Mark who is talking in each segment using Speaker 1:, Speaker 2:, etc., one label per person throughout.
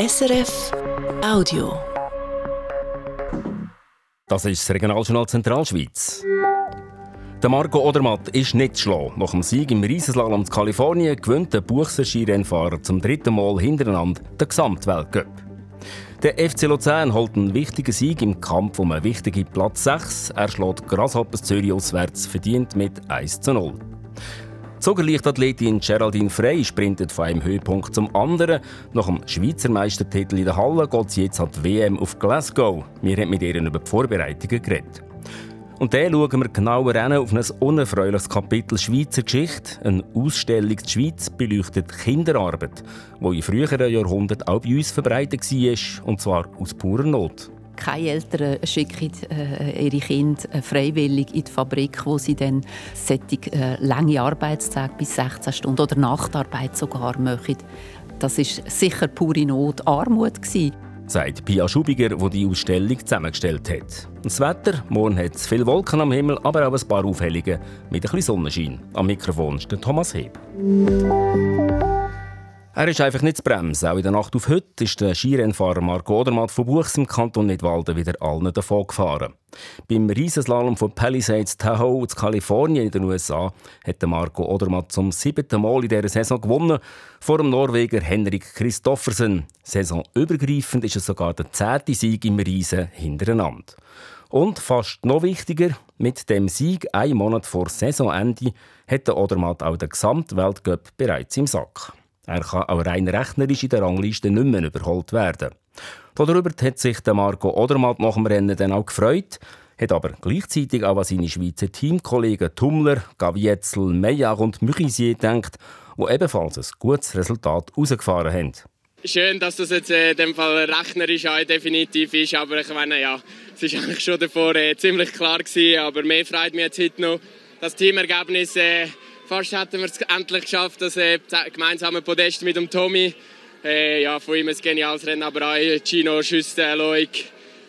Speaker 1: SRF Audio.
Speaker 2: Das ist das Regionaljournal Zentralschweiz. Der Marco Odermatt ist nicht zu schlagen. Nach dem Sieg im Riesenslalom in Kalifornien gewinnt der Buchser Skirennfahrer zum dritten Mal hintereinander den Gesamtweltcup. Der FC Luzern holt einen wichtigen Sieg im Kampf um einen wichtigen Platz 6. Er schlägt Grasshoppers Zürich auswärts verdient mit 1 zu 0. Zugerleichtathletin Geraldine Frey sprintet von einem Höhepunkt zum anderen. Nach dem Schweizer Meistertitel in der Halle geht sie jetzt an die WM auf Glasgow. Wir haben mit ihr über die Vorbereitungen geredet. Und dann schauen wir genauer auf ein unerfreuliches Kapitel Schweizer Geschichte. Eine Ausstellung der Schweiz beleuchtet Kinderarbeit, die in früheren Jahrhunderten auch bei uns verbreitet war, und zwar aus purer Not
Speaker 3: keine Eltern schicken äh, ihre Kinder äh, freiwillig in die Fabrik, wo sie dann solche, äh, lange Arbeitstage bis 16 Stunden oder Nachtarbeit sogar machen. Das ist sicher pure Not, Armut gewesen.
Speaker 2: Sagt Pia Schubiger, die die Ausstellung zusammengestellt hat. Das Wetter, morgen hat es viele Wolken am Himmel, aber auch ein paar Aufhellungen mit ein bisschen Sonnenschein. Am Mikrofon ist Thomas Heb. Er ist einfach nicht zu bremsen. Auch in der Nacht auf heute ist der Skirennfahrer Marco Odermatt von Buchs im Kanton Nidwalden wieder allen davon gefahren. Beim Riesenslalom von Palisades Tahoe in Kalifornien in den USA hat Marco Odermatt zum siebten Mal in dieser Saison gewonnen, vor dem Norweger Henrik Christoffersen. Saisonübergreifend ist es sogar der zehnte Sieg im Riesen hintereinander. Und fast noch wichtiger, mit dem Sieg einen Monat vor Saisonende hat der Odermatt auch den Gesamtweltcup bereits im Sack. Er kann auch rein rechnerisch in der Rangliste nicht mehr überholt werden. Darüber hat sich Marco Odermatt nach dem Rennen dann auch gefreut, hat aber gleichzeitig auch an seine Schweizer Teamkollegen Tummler, Gavietzel, Meyer und Müchisier gedacht, die ebenfalls ein gutes Resultat rausgefahren haben.
Speaker 4: Schön, dass das jetzt äh, in dem Fall rechnerisch auch definitiv ist, aber ich meine, ja, es war eigentlich schon davor äh, ziemlich klar gewesen, aber mehr freut mich jetzt heute noch das Teamergebnis äh, Fast hätten wir es endlich geschafft, das äh, gemeinsame Podest mit dem Tommy. Äh, ja, von ihm ein geniales Rennen, aber auch Gino, Schüste, Loic,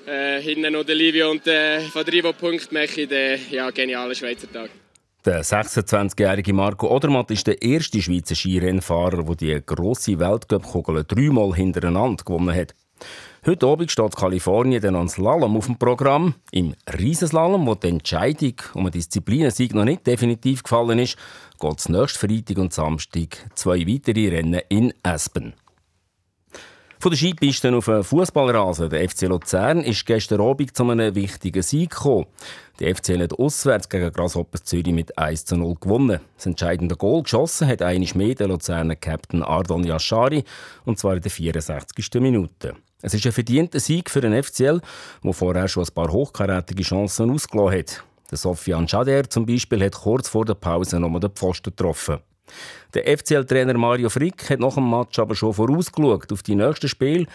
Speaker 4: äh, hinten noch der Livio und äh, von Drivo Punkt machen der ja, geniale Schweizer Tag.
Speaker 2: Der 26-jährige Marco Odermatt ist der erste Schweizer Skirennfahrer, der die grosse Weltcup-Kugel dreimal hintereinander gewonnen hat. Heute Abend steht Kalifornien dann ans Slalom auf dem Programm. Im Riesenslalom, wo die Entscheidung um einen Disziplinensieg noch nicht definitiv gefallen ist, geht es nächsten Freitag und Samstag zwei weitere Rennen in Aspen. Von der Skipiste auf den Fußballrasen, der FC Luzern, ist gestern Abend zu einem wichtigen Sieg gekommen. Der FC hat auswärts gegen Grasshoppers Zürich mit 1 zu 0 gewonnen. Das entscheidende Goal geschossen hat einiges mehr der Luzerner Captain Ardon Yashari, und zwar in der 64. Minute. Es ist ein verdienter Sieg für den FCL, der vorher schon ein paar hochkarätige Chancen ausgelassen hat. Der Sofian Schader zum Beispiel hat kurz vor der Pause nochmal den Pfosten getroffen. Der FCL-Trainer Mario Frick hat nach dem Match aber schon vorausgeschaut auf die nächsten Spiele.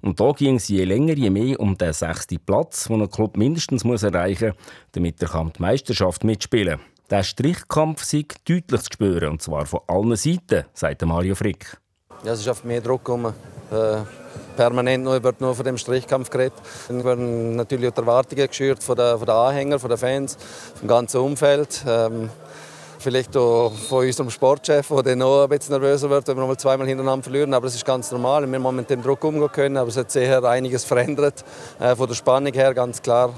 Speaker 2: Und da ging es je länger, je mehr um den sechsten Platz, den ein Club mindestens muss erreichen muss, damit er die Meisterschaft mitspielen kann. Der Strichkampf sei deutlich zu spüren, und zwar von allen Seiten, sagt Mario Frick.
Speaker 5: Ja, es schafft mehr Druck, um äh, permanent noch wird nur von dem Strichkampf geredet. Dann werden natürlich auch die Erwartungen geschürt von den von der Anhängern, von den Fans, vom ganzen Umfeld. Ähm, vielleicht auch von unserem Sportchef, der noch ein bisschen nervöser wird, wenn wir mal zweimal hintereinander verlieren. Aber das ist ganz normal. Wir haben mit dem Druck umgehen können, aber es hat sehr einiges verändert. Äh, von der Spannung her, ganz klar.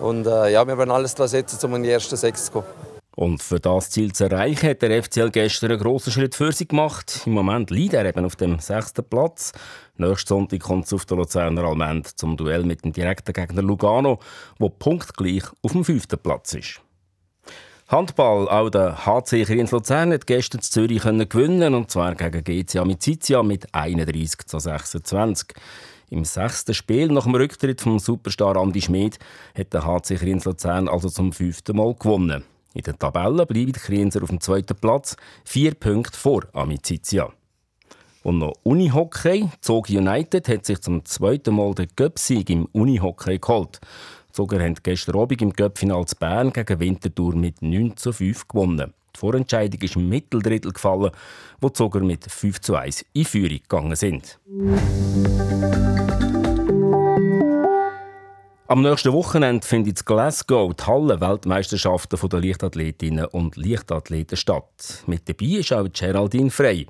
Speaker 5: Und äh, ja, wir werden alles daran setzen, um in die ersten sechs zu kommen.
Speaker 2: Und für das Ziel zu erreichen, hat der FCL gestern einen grossen Schritt für sich gemacht. Im Moment liegt er eben auf dem sechsten Platz. Nächsten Sonntag kommt es auf der Luzerner Almend zum Duell mit dem direkten Gegner Lugano, wo punktgleich auf dem fünften Platz ist. Handball, auch der HC Kriens Luzern hat gestern in Zürich gewinnen und zwar gegen GC Amicizia mit 31 zu 26. Im sechsten Spiel nach dem Rücktritt vom Superstar Andi Schmid hat der HC Kriens Luzern also zum fünften Mal gewonnen. In der Tabelle bleiben die Krienser auf dem zweiten Platz, vier Punkte vor Amicizia. Und noch Unihockey. Zog United hat sich zum zweiten Mal den Göpsieg im Unihockey geholt. Zoger haben gestern Abend im Göppfinal zu Bern gegen Winterthur mit 9 zu 5 gewonnen. Die Vorentscheidung ist im Mitteldrittel gefallen, wo Zoger mit 5 zu 1 in Führung gegangen sind. Am nächsten Wochenende findet in Glasgow die Hallen-Weltmeisterschaften der Leichtathletinnen und Leichtathleten statt. Mit dabei ist auch Geraldine Frey.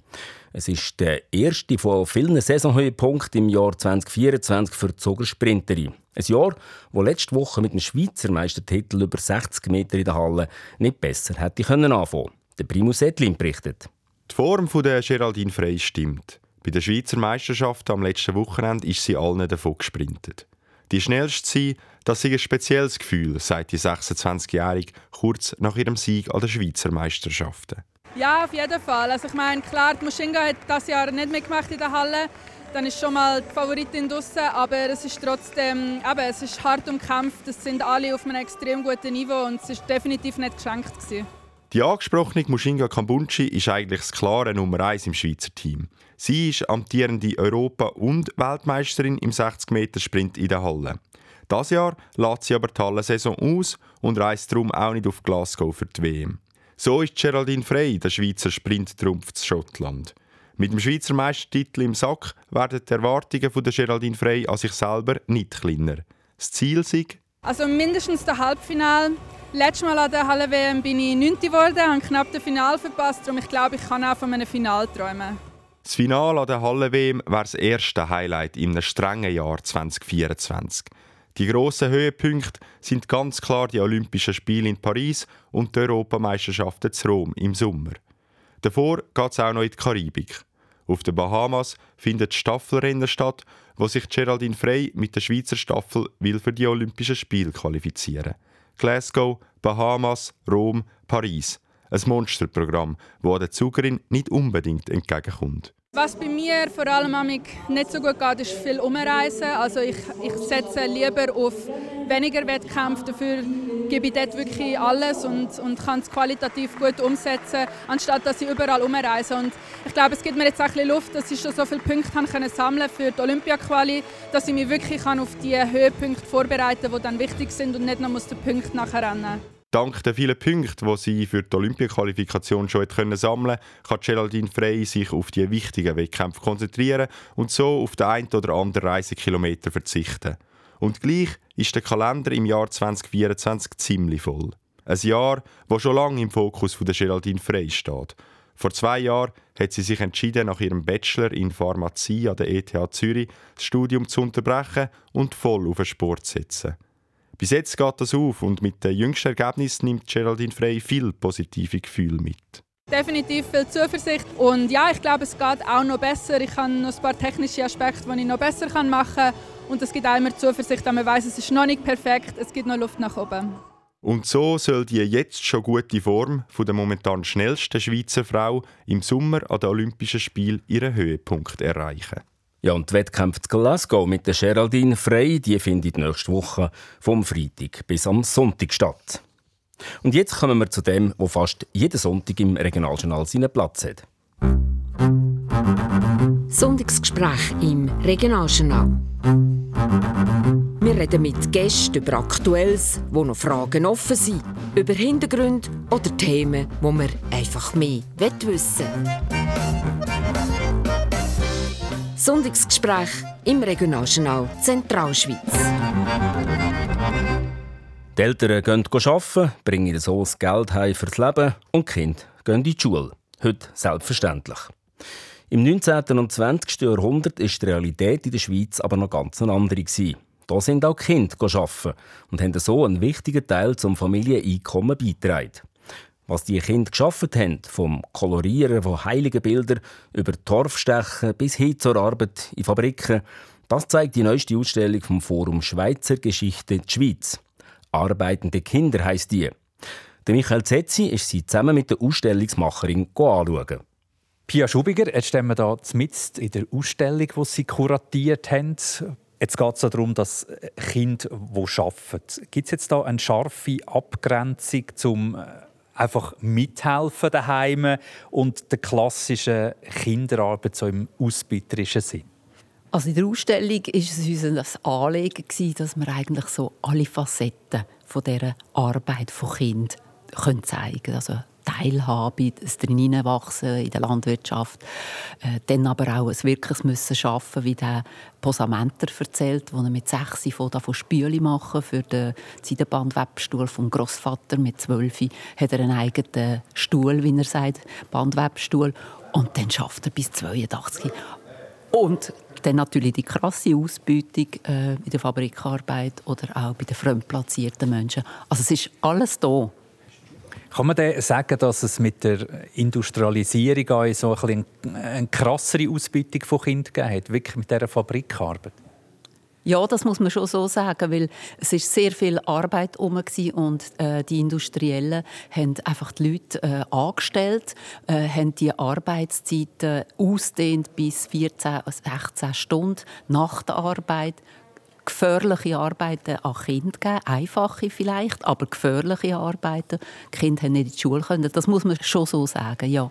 Speaker 2: Es ist der erste von vielen Saisonhöhepunkten im Jahr 2024 für die Zogersprinterin. Ein Jahr, wo letzte Woche mit dem Schweizer Meistertitel über 60 Meter in der Halle nicht besser hätte können anfangen. Der Primus Edlin berichtet.
Speaker 6: Die Form der Geraldine Frey stimmt. Bei der Schweizer Meisterschaft am letzten Wochenende ist sie allen davon gesprintet. Die schnellste sein, das ist ein spezielles Gefühl, sagt die 26-Jährige kurz nach ihrem Sieg an den Schweizer Meisterschaften.
Speaker 7: Ja, auf jeden Fall. Also ich meine, klar, die Maschinga hat das Jahr nicht mitgemacht in der Halle. Dann ist schon mal die Favoritin draussen, aber es ist trotzdem, eben, es ist hart umkämpft. Es sind alle auf einem extrem guten Niveau und es ist definitiv nicht geschenkt gewesen.
Speaker 6: Die angesprochene Mushinga Kambunchi ist eigentlich das klare Nummer 1 im Schweizer Team. Sie ist amtierende Europa- und Weltmeisterin im 60-Meter-Sprint in der Halle. Das Jahr lässt sie aber die Hallensaison aus und reist darum auch nicht auf Glasgow für die WM. So ist Geraldine Frey der Schweizer Sprinttrumpf zu Schottland. Mit dem Schweizer Meistertitel im Sack werden die Erwartungen von der Geraldine Frey an sich selber nicht kleiner. Das Ziel ist
Speaker 7: also mindestens das Halbfinale. Letztes Mal an der Halle WM bin ich 9. geworden, habe knapp das Finale verpasst, darum ich glaube, ich kann auch von einem Finale träumen.
Speaker 6: Das Finale an der Halle-WM wäre das erste Highlight in einem strengen Jahr 2024. Die grossen Höhepunkte sind ganz klar die Olympischen Spiele in Paris und die Europameisterschaften zu Rom im Sommer. Davor geht es auch noch in die Karibik. Auf den Bahamas findet Staffelrennen statt, wo sich Geraldine Frey mit der Schweizer Staffel will für die Olympischen Spiele qualifizieren. Glasgow, Bahamas, Rom, Paris. Ein Monsterprogramm, das der Zugerin nicht unbedingt entgegenkommt.
Speaker 7: Was bei mir vor allem nicht so gut geht, ist viel Umreisen. Also ich, ich setze lieber auf weniger Wettkämpfe, dafür gebe ich dort wirklich alles und, und kann es qualitativ gut umsetzen, anstatt dass ich überall umreise. Und ich glaube, es gibt mir jetzt auch ein bisschen Luft, dass ich schon so viele Punkte haben können sammeln für die Olympia-Quali, dass ich mich wirklich auf die Höhepunkte vorbereiten kann, die dann wichtig sind und nicht noch muss den Punkt nachher rennen
Speaker 6: Dank der vielen Punkte, die sie für die Olympiaqualifikation schon können sammeln kann Geraldine Frey sich auf die wichtigen Wettkämpfe konzentrieren und so auf den einen oder anderen Reisekilometer verzichten. Und gleich ist der Kalender im Jahr 2024 ziemlich voll. Ein Jahr, das schon lange im Fokus von der Geraldine Frey steht. Vor zwei Jahren hat sie sich entschieden, nach ihrem Bachelor in Pharmazie an der ETH Zürich das Studium zu unterbrechen und voll auf den Sport zu setzen. Bis jetzt geht das auf und mit den jüngsten Ergebnissen nimmt Geraldine Frey viel positive Gefühle mit.
Speaker 7: Definitiv viel Zuversicht und ja, ich glaube, es geht auch noch besser. Ich habe noch ein paar technische Aspekte, die ich noch besser machen kann und es gibt auch immer Zuversicht, dass man weiß, es ist noch nicht perfekt, es gibt noch Luft nach oben.
Speaker 6: Und so soll die jetzt schon gute Form von der momentan schnellsten Schweizer Frau im Sommer an den Olympischen Spielen ihren Höhepunkt erreichen.
Speaker 2: Ja, und die Wettkämpfe zu Glasgow mit der Geraldine Frey, die findet nächste Woche vom Freitag bis am Sonntag statt. Und jetzt kommen wir zu dem, wo fast jeden Sonntag im Regionaljournal seinen Platz hat.
Speaker 1: Sonntagsgespräch im Regionaljournal. Wir reden mit Gästen über Aktuelles, wo noch Fragen offen sind, über Hintergründe oder Themen, wo wir einfach mehr wissen wollen. Sonntagsgespräch im Regionaljournal Zentralschweiz.
Speaker 2: Die Eltern gehen arbeiten, bringen so das Geld heim fürs Leben und die Kinder gehen in die Schule. Heute selbstverständlich. Im 19. und 20. Jahrhundert ist die Realität in der Schweiz aber noch ganz eine andere. Da sind auch die Kinder arbeiten und haben so einen wichtigen Teil zum Familieneinkommen beigetragen. Was die Kinder geschafft haben, vom Kolorieren von heiligen Bildern über Torfstechen bis hin zur Arbeit in Fabriken, das zeigt die neueste Ausstellung vom Forum Schweizer Geschichte der Schweiz. Arbeitende Kinder heisst die. Der Michael Zetzi ist sie zusammen mit der Ausstellungsmacherin anschauen.
Speaker 8: Pia Schubiger, jetzt stehen wir hier mit in der Ausstellung, die Sie kuratiert haben. Jetzt geht es darum, dass Kinder, die arbeiten. Gibt es jetzt da eine scharfe Abgrenzung zum einfach mithelfen daheim und der klassischen Kinderarbeit so im ausbieterischen Sinn?
Speaker 3: Also in der Ausstellung war es uns ein Anliegen, dass wir eigentlich so alle Facetten von dieser Arbeit von Kind zeigen können. Also Teilhabe, das Drinwachsen in der Landwirtschaft. Äh, dann aber auch ein wirkliches Müssen schaffen, wie der Posamenter erzählt, wo er mit sechs von davon Spüle machen für den Seidenbandwebstuhl vom Großvater mit zwölf hat er einen eigenen Stuhl, wie er sagt, Bandwebstuhl und dann schafft er bis 82. Und dann natürlich die krasse Ausbeutung äh, in der Fabrikarbeit oder auch bei den fremdplatzierten Menschen. Also es ist alles da.
Speaker 8: Kann man denn sagen, dass es mit der Industrialisierung so ein eine krassere Ausbeutung von Kindern gegeben hat, wirklich mit dieser Fabrikarbeit?
Speaker 3: Ja, das muss man schon so sagen, weil es ist sehr viel Arbeit herum und äh, die Industriellen haben einfach die Leute äh, angestellt, äh, haben die Arbeitszeiten ausdehnt bis 14, 16 Stunden nach der Arbeit gefährliche Arbeiten an Kinder gegeben, einfache vielleicht, aber gefährliche Arbeiten. Die Kinder haben nicht in die Schule können. Das muss man schon so sagen, ja.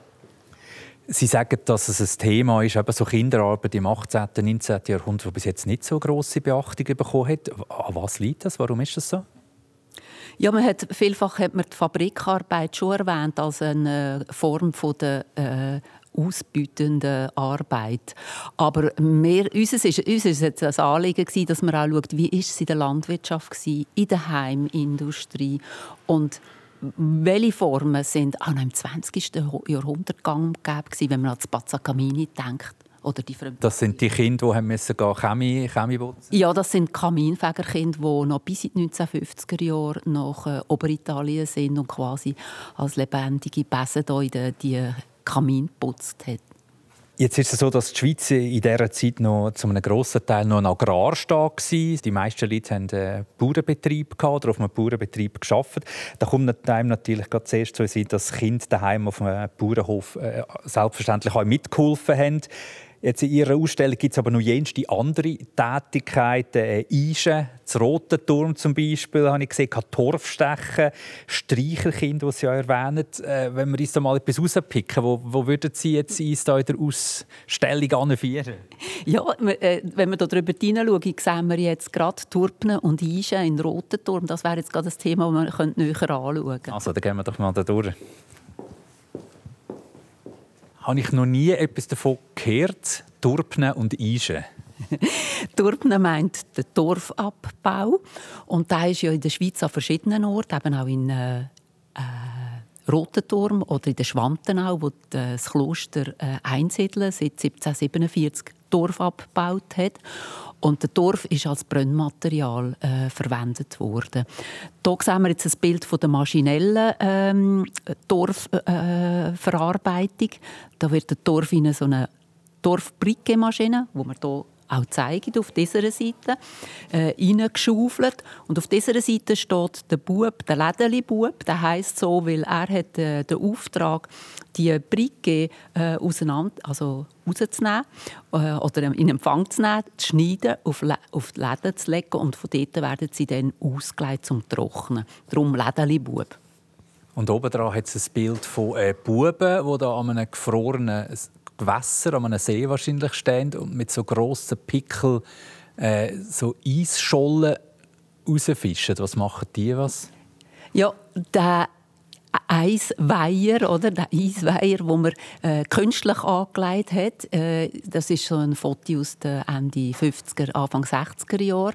Speaker 8: Sie sagen, dass es ein Thema ist, eben so Kinderarbeit im 18. und 19. Jahrhundert, die bis jetzt nicht so große Beachtung bekommen hat. An was liegt das? Warum ist das so?
Speaker 3: Ja, man hat, vielfach hat man die Fabrikarbeit schon erwähnt als eine Form von der äh, ausbeutenden Arbeit. Aber mehr, uns ist, uns ist es ein Anliegen gewesen, dass man auch schaut, wie ist es in der Landwirtschaft gewesen, in der Heimindustrie und welche Formen sind auch noch im 20. Jahrhundert gegeben, wenn man an das Pazzacamini denkt? Oder die
Speaker 8: das sind die Kinder, die haben müssen gehen, Chemie, Chemie
Speaker 3: Ja, das sind Kaminfegerkinder, die noch bis in die 1950er Jahre nach äh, Oberitalien sind und quasi als lebendige Bässe in die, die Kamin geputzt haben.
Speaker 8: Jetzt ist es so, dass die Schweiz in dieser Zeit noch zu einem grossen Teil noch ein Agrarstaat war. Die meisten Leute hatten einen Bauernbetrieb oder auf einem Bauernbetrieb gearbeitet. Da kommt einem natürlich zuerst so dass Kinder daheim auf einem Bauernhof äh, selbstverständlich auch mitgeholfen haben. Jetzt in Ihrer Ausstellung gibt es aber noch jenste andere Tätigkeiten. Äh, Eisen, das Rote Turm zum Beispiel, habe ich gesehen, Torfstechen, Streichelkind, das Sie ja erwähnen. Äh, wenn wir uns da mal etwas rauspicken, wo, wo würden Sie jetzt uns da in der Ausstellung anführen?
Speaker 3: Ja, äh, wenn wir da drüber hineinschauen, sehen wir jetzt gerade Turpnen und Eisen in Roten Turm. Das wäre jetzt gerade das Thema, das wir näher anschauen können.
Speaker 8: Also, dann gehen wir doch mal da durch habe ich noch nie etwas davon gehört. Turpnen und Eisen.
Speaker 3: Turpnen meint den Torfabbau. Und da ist ja in der Schweiz an verschiedenen Orten, eben auch in äh, äh, Rotenturm oder in der Schwantenau, wo das Kloster äh, einsiedeln seit 1747 Dorf abgebaut hat. Und der Torf ist als Brennmaterial äh, verwendet worden. Hier sehen wir jetzt ein Bild von der maschinellen ähm, Torfverarbeitung. Äh, da wird der Torf in so eine Torfbrickemaschine, wo man hier auch zeigen auf dieser Seite, äh, reingeschaufelt. Und auf dieser Seite steht der Bub, der Lädeli-Bub, der heisst so, weil er hat äh, den Auftrag, die Bricke äh, auseinander, also rauszunehmen äh, oder in Empfang zu nehmen, zu schneiden, auf, auf die Läden zu legen und von dort werden sie dann ausgelegt zum Trocknen. Darum Lädeli-Bub.
Speaker 8: Und oben dran hat es ein Bild von äh, Buben, da an einem gefrorenen Gewässer, an einem See wahrscheinlich stehen und mit so grossen Pickel äh, so Eisschollen rausfischen. Was machen die was?
Speaker 3: Ja, der Eisweiher, oder? Der Eisweiher, den man äh, künstlich angelegt hat. Äh, das ist so ein Foto aus den Ende 50er, Anfang 60er Jahre.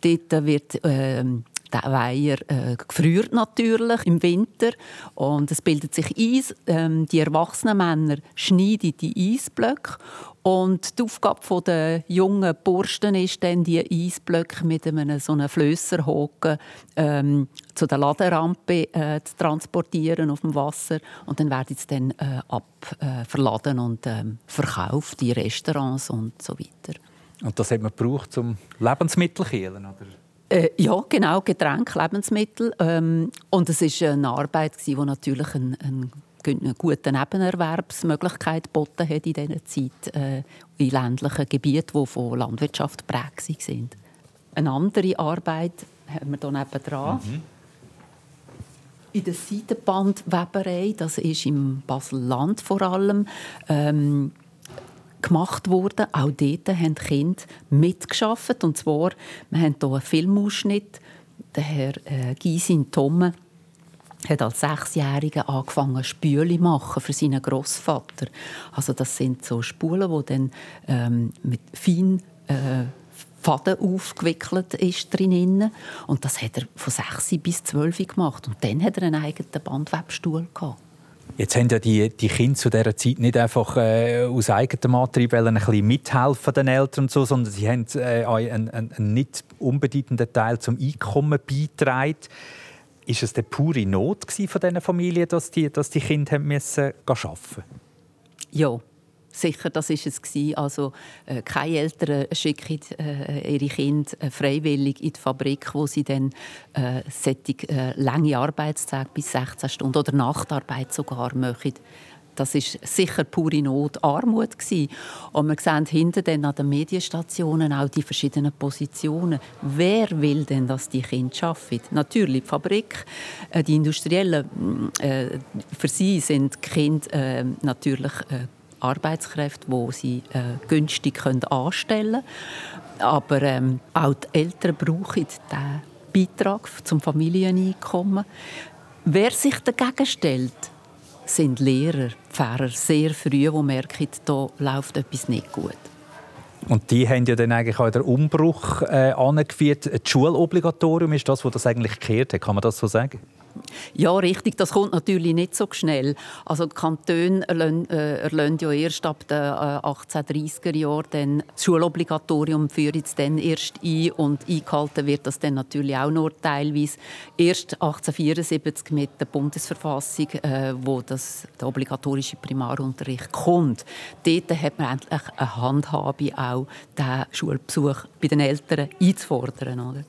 Speaker 3: Dort wird äh, der Weiher äh, gefriert natürlich im Winter und es bildet sich Eis. Ähm, die erwachsenen Männer schneiden die Eisblöcke und die Aufgabe der jungen Burschen ist dann, die Eisblöcke mit einem so einem Flösserhaken ähm, zu der Laderampe äh, zu transportieren auf dem Wasser und dann werden sie dann äh, abverladen äh, und ähm, verkauft in Restaurants und so weiter.
Speaker 8: Und das hat man gebraucht zum Lebensmittel kühlen, oder?
Speaker 3: Äh, ja, genau, Getränke, Lebensmittel. Ähm, und es war eine Arbeit, die natürlich eine, eine gute Nebenerwerbsmöglichkeit geboten hat in dieser Zeit äh, in ländlichen Gebieten, die von Landwirtschaft geprägt sind. Eine andere Arbeit haben wir hier nebenan. Mhm. In der Seidenbandweberei, das ist im Basel-Land vor allem, ähm, gemacht worden. Auch dort haben die Kinder mitgeschafft. Und zwar, wir haben hier einen Filmausschnitt. Der Herr äh, Gysin Tomme hat als Sechsjähriger angefangen, Spüle machen für seinen Großvater. Also das sind so Spulen, wo dann ähm, mit fein äh, Faden aufgewickelt ist drinnen. Und das hat er von 6 bis 12 gemacht. Und dann hat er einen eigenen Bandwebstuhl gehabt.
Speaker 8: Jetzt haben ja die, die Kinder zu dieser Zeit nicht einfach äh, aus eigenem Antrieb ein bisschen mithelfen den Eltern und so, sondern sie haben äh, einen, einen, nicht unbedeutenden Teil zum Einkommen beitragen. Ist es die pure Not von diesen Familien, dass die, dass die Kinder haben müssen arbeiten mussten?
Speaker 3: Ja, sicher, das ist es gewesen. Also äh, keine Eltern schicken äh, ihre Kinder äh, freiwillig in die Fabrik, wo sie dann äh, sättig, äh, lange Arbeitstage bis 16 Stunden oder Nachtarbeit sogar machen. Das ist sicher pure Not, Armut gewesen. Und wir sehen hinten dann an den Medienstationen auch die verschiedenen Positionen. Wer will denn, dass die Kinder arbeiten? Natürlich die Fabrik, äh, die Industriellen. Äh, für sie sind die Kinder äh, natürlich äh, Arbeitskräfte, die sie äh, günstig können anstellen können. Aber ähm, auch die Eltern brauchen diesen Beitrag zum Familieneinkommen. Wer sich dagegen stellt, sind Lehrer, Pfarrer, sehr früh, die merken, da läuft etwas nicht gut.
Speaker 8: Und die haben ja dann eigentlich auch den Umbruch äh, angeführt. Das Schulobligatorium ist das, was das eigentlich gekehrt hat. Kann man das so sagen?
Speaker 3: Ja, richtig. Das kommt natürlich nicht so schnell. Also die Kantone erlösen, äh, ja erst ab den äh, 1830er Jahren das Schulobligatorium führen es dann erst ein und eingehalten wird das dann natürlich auch nur teilweise erst 1874 mit der Bundesverfassung, äh, wo das der obligatorische Primarunterricht kommt. Dort hat man endlich eine Handhabe auch, den Schulbesuch bei den Eltern einzufordern. Oder?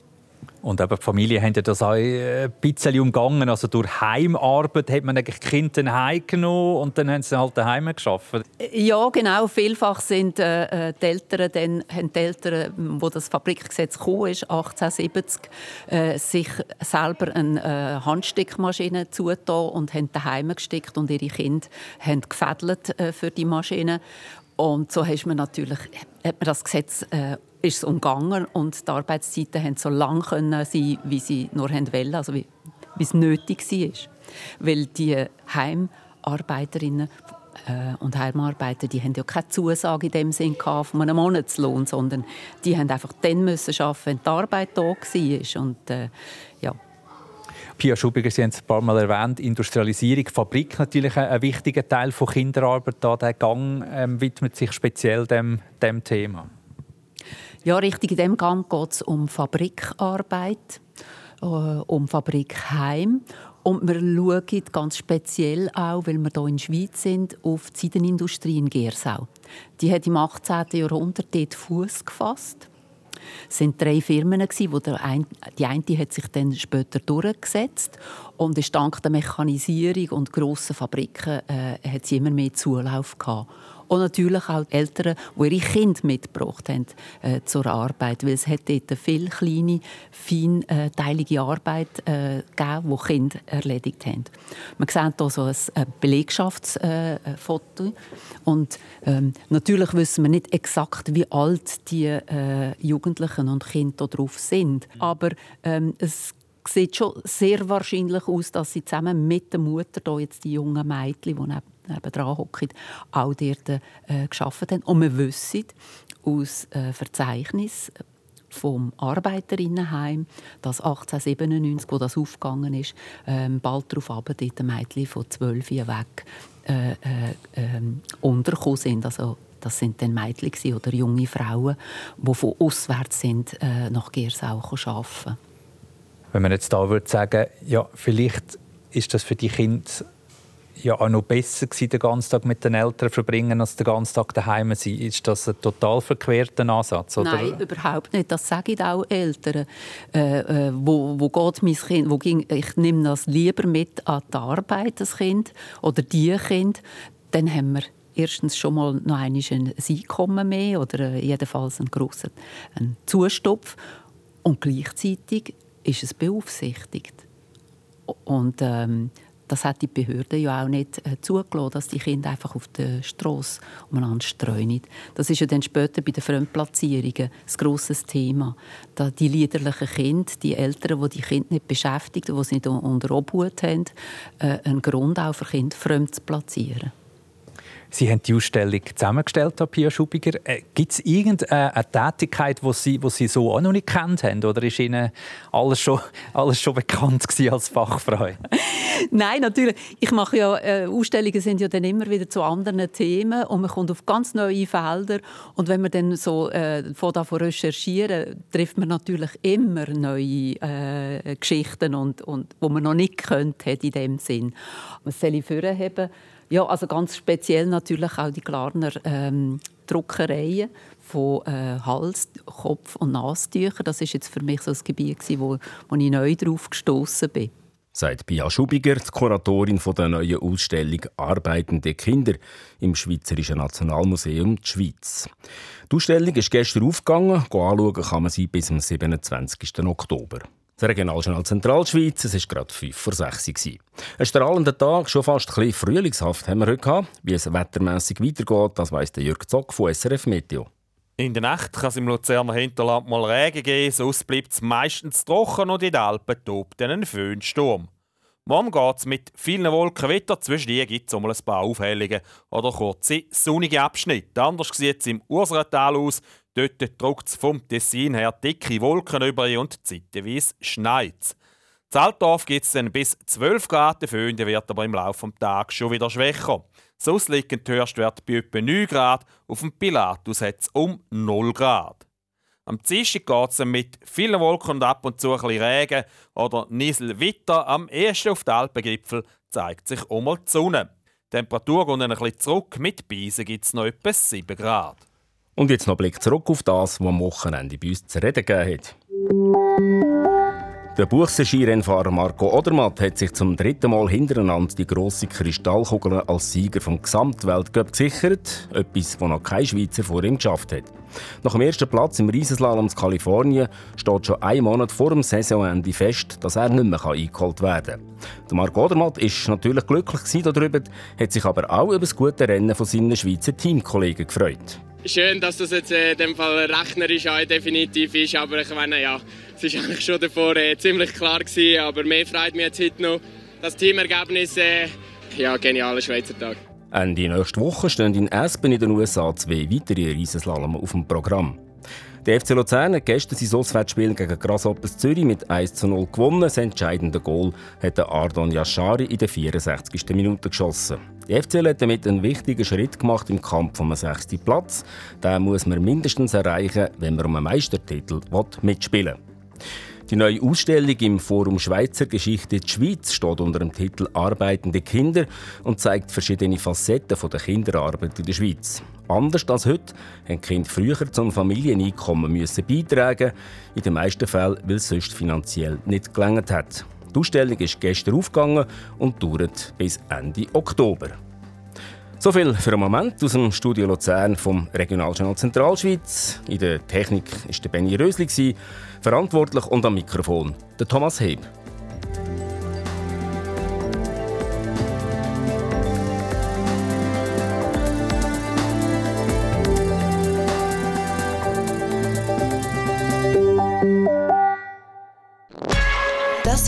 Speaker 8: Und eben die Familie haben das auch ein bisschen umgangen. Also durch Heimarbeit hat man eigentlich die Kinder heimgenommen und dann haben sie halt daheim geschafft.
Speaker 3: Ja, genau. Vielfach sind äh, äh, die Eltern, dann, haben die Eltern, wo das Fabrikgesetz kam, ist 1870, äh, sich selber eine äh, Handstickmaschine zugetan und haben daheim gestickt und ihre Kinder haben gefädelt äh, für die Maschine. Und so hat man natürlich hat man das Gesetz äh, ist es umgangen und die Arbeitszeiten haben so lang können sein, wie sie nur wollen, also wie, wie es nötig war. Weil die Heimarbeiterinnen äh, und Heimarbeiter, die haben ja keine Zusage in dem Sinn von einem Monatslohn, sondern die haben einfach dann arbeiten, wenn die Arbeit da war. Und, äh, ja.
Speaker 8: Pia Schubiger, Sie haben es ein paar Mal erwähnt, Industrialisierung, Fabrik natürlich ein, wichtiger Teil von Kinderarbeit. Da der Gang ähm, widmet sich speziell dem, dem Thema.
Speaker 3: Ja, richtig. In diesem Gang geht es um Fabrikarbeit, äh, um Fabrikheim. Und wir schauen ganz speziell auch, weil wir hier in der Schweiz sind, auf die Seidenindustrie in Gersau. Die hat im 18. Jahrhundert dort Fuß gefasst. Es waren drei Firmen, die eine hat sich dann später durchgesetzt und dank der Mechanisierung und grossen Fabriken äh, hat sie immer mehr Zulauf gehabt. Und natürlich auch die Eltern, die ihre Kinder mitgebracht haben äh, zur Arbeit. Weil es hat dort viele kleine, feinteilige Arbeit äh, gegeben, die Kinder erledigt haben. Man sieht hier so ein Belegschaftsfoto. Äh, und ähm, natürlich wissen wir nicht exakt, wie alt die äh, Jugendlichen und Kinder drauf sind. Aber ähm, es sieht schon sehr wahrscheinlich aus, dass sie zusammen mit der Mutter da jetzt die jungen Mädchen, die nebendran hocken, auch dort äh, geschafft haben. Und wir wissen aus äh, Verzeichnis vom Arbeiterinnenheim, dass 1897, wo das aufgegangen ist, ähm, bald darauf aber dort Mädchen von 12 weg äh, äh, äh, untergekommen sind. Also das sind dann Mädchen oder junge Frauen, die von auswärts sind, äh, nach Gersau arbeiten.
Speaker 8: Wenn man jetzt da würde sagen, ja, vielleicht ist das für die Kinder ja auch noch besser gewesen, den ganzen Tag mit den Eltern verbringen, als den ganzen Tag daheim sein. Ist das ein total verquerter Ansatz?
Speaker 3: Oder? Nein, überhaupt nicht. Das sagen auch Eltern. Äh, äh, wo, wo geht mein Kind? Wo ging, ich nehme das lieber mit an die Arbeit, das Kind oder die Kind. Dann haben wir erstens schon mal noch ein Einkommen mehr oder äh, jedenfalls einen grossen einen Zustopf. Und gleichzeitig ist es beaufsichtigt. Und ähm, das hat die Behörde ja auch nicht äh, zugelassen, dass die Kinder einfach auf der Straße umeinander streuen. Das ist ja dann später bei den Fremdplatzierungen ein grosses Thema. Da die liederlichen Kinder, die Eltern, die die Kinder nicht beschäftigen, die sie nicht unter Obhut haben, äh, einen Grund auch für Kinder fremd zu platzieren.
Speaker 8: Sie haben die Ausstellung zusammengestellt, Pia Schubiger. Äh, Gibt es irgendeine Tätigkeit, die Sie, die Sie so auch noch nicht kennt haben? Oder ist Ihnen alles schon, alles schon bekannt als Fachfrau?
Speaker 3: Nein, natürlich. Ich mache ja, äh, Ausstellungen sind ja dann immer wieder zu anderen Themen und man kommt auf ganz neue Felder. Und wenn man dann so äh, von davon recherchieren, trifft man natürlich immer neue äh, Geschichten und, und wo man noch nicht kennt in dem Sinn. Was soll ich vorheben? Ja, also ganz speziell natürlich auch die Glarner ähm, Druckereien von äh, Hals-, Kopf- und Nasentüchern. Das ist jetzt für mich so ein Gebiet, wo, wo ich neu drauf gestoßen bin.
Speaker 2: Sagt Pia Schubiger, die Kuratorin der neuen Ausstellung «Arbeitende Kinder» im Schweizerischen Nationalmuseum der Schweiz. Die Ausstellung ist gestern aufgegangen. Anschauen kann man sie bis zum 27. Oktober. Das Regionaljournal Zentralschweiz, es war gerade 5 vor 6 Uhr. Ein strahlender Tag, schon fast ein frühlingshaft haben wir heute gehabt. Wie es wettermässig weitergeht, das weiss der Jörg Zock von SRF Meteo.
Speaker 9: In der Nacht kann es im Luzerner Hinterland mal Regen geben, sonst bleibt es meistens trocken und in den Alpen tobt ein Föhnsturm. Morgen geht es mit vielen Wolken weiter, zwischendurch gibt es mal ein paar Aufhellungen oder kurze sonnige Abschnitte. Anders sieht es im Urserental aus, Dort drückt es vom Tessin her dicke Wolken über und zeitweise schneit es. In Altdorf gibt es dann bis 12 Grad, Föhn wird aber im Laufe des Tages schon wieder schwächer. Liegt der Höchstwert bei etwa 9 Grad, auf dem Pilatus hat es um 0 Grad. Am Dienstag geht es mit vielen Wolken und ab und zu ein bisschen Regen oder Niesel weiter. Am ersten auf den Alpengipfel zeigt sich einmal die Sonne. Die Temperatur geht ein bisschen zurück, mit Beisen gibt es noch etwa 7 Grad.
Speaker 2: Und jetzt noch Blick zurück auf das, was am Wochenende bei uns zu reden gegeben hat. Der Buchse-Skirennfahrer Marco Odermatt hat sich zum dritten Mal hintereinander die grosse Kristallkugel als Sieger vom Gesamtweltcup gesichert. Etwas, das noch kein Schweizer vor ihm geschafft hat. Nach dem ersten Platz im Riesenslalom in Kalifornien steht schon einen Monat vor dem Saisonende fest, dass er nicht mehr eingeholt werden kann. Marco Odermatt war natürlich glücklich darüber, hat sich aber auch über das gute Rennen von seinen Schweizer Teamkollegen gefreut
Speaker 4: schön, dass das jetzt äh, in dem Fall rechnerisch auch definitiv ist, aber ich meine, ja, es war eigentlich schon davor äh, ziemlich klar gewesen, aber mehr freut mich jetzt heute noch das Teamergebnis, äh, ja, genialer Schweizer Tag.
Speaker 2: Ende nächste Woche stehen in Aspen in den USA zwei weitere Riesenslalom auf dem Programm. Der FC Luzern hat gestern sein Auswärtsspiel gegen Grasshoppers Zürich mit 1 zu 0 gewonnen. Das entscheidende Goal hat Ardon Yashari in der 64. Minute geschossen. Die FCL hat damit einen wichtigen Schritt gemacht im Kampf um den sechsten Platz. Den muss man mindestens erreichen, wenn man um einen Meistertitel mitspielen will. Die neue Ausstellung im Forum Schweizer Geschichte der Schweiz steht unter dem Titel Arbeitende Kinder und zeigt verschiedene Facetten der Kinderarbeit in der Schweiz. Anders als heute die Kinder früher zum Familieneinkommen müssen beitragen, in den meisten Fällen, weil es sonst finanziell nicht gelangt hat. Die Ausstellung ist gestern aufgegangen und dauert bis Ende Oktober. So viel für einen Moment aus dem Studio Luzern vom Regionaljournal Zentralschweiz. In der Technik war Benny Rösli, verantwortlich und am Mikrofon der Thomas Heb.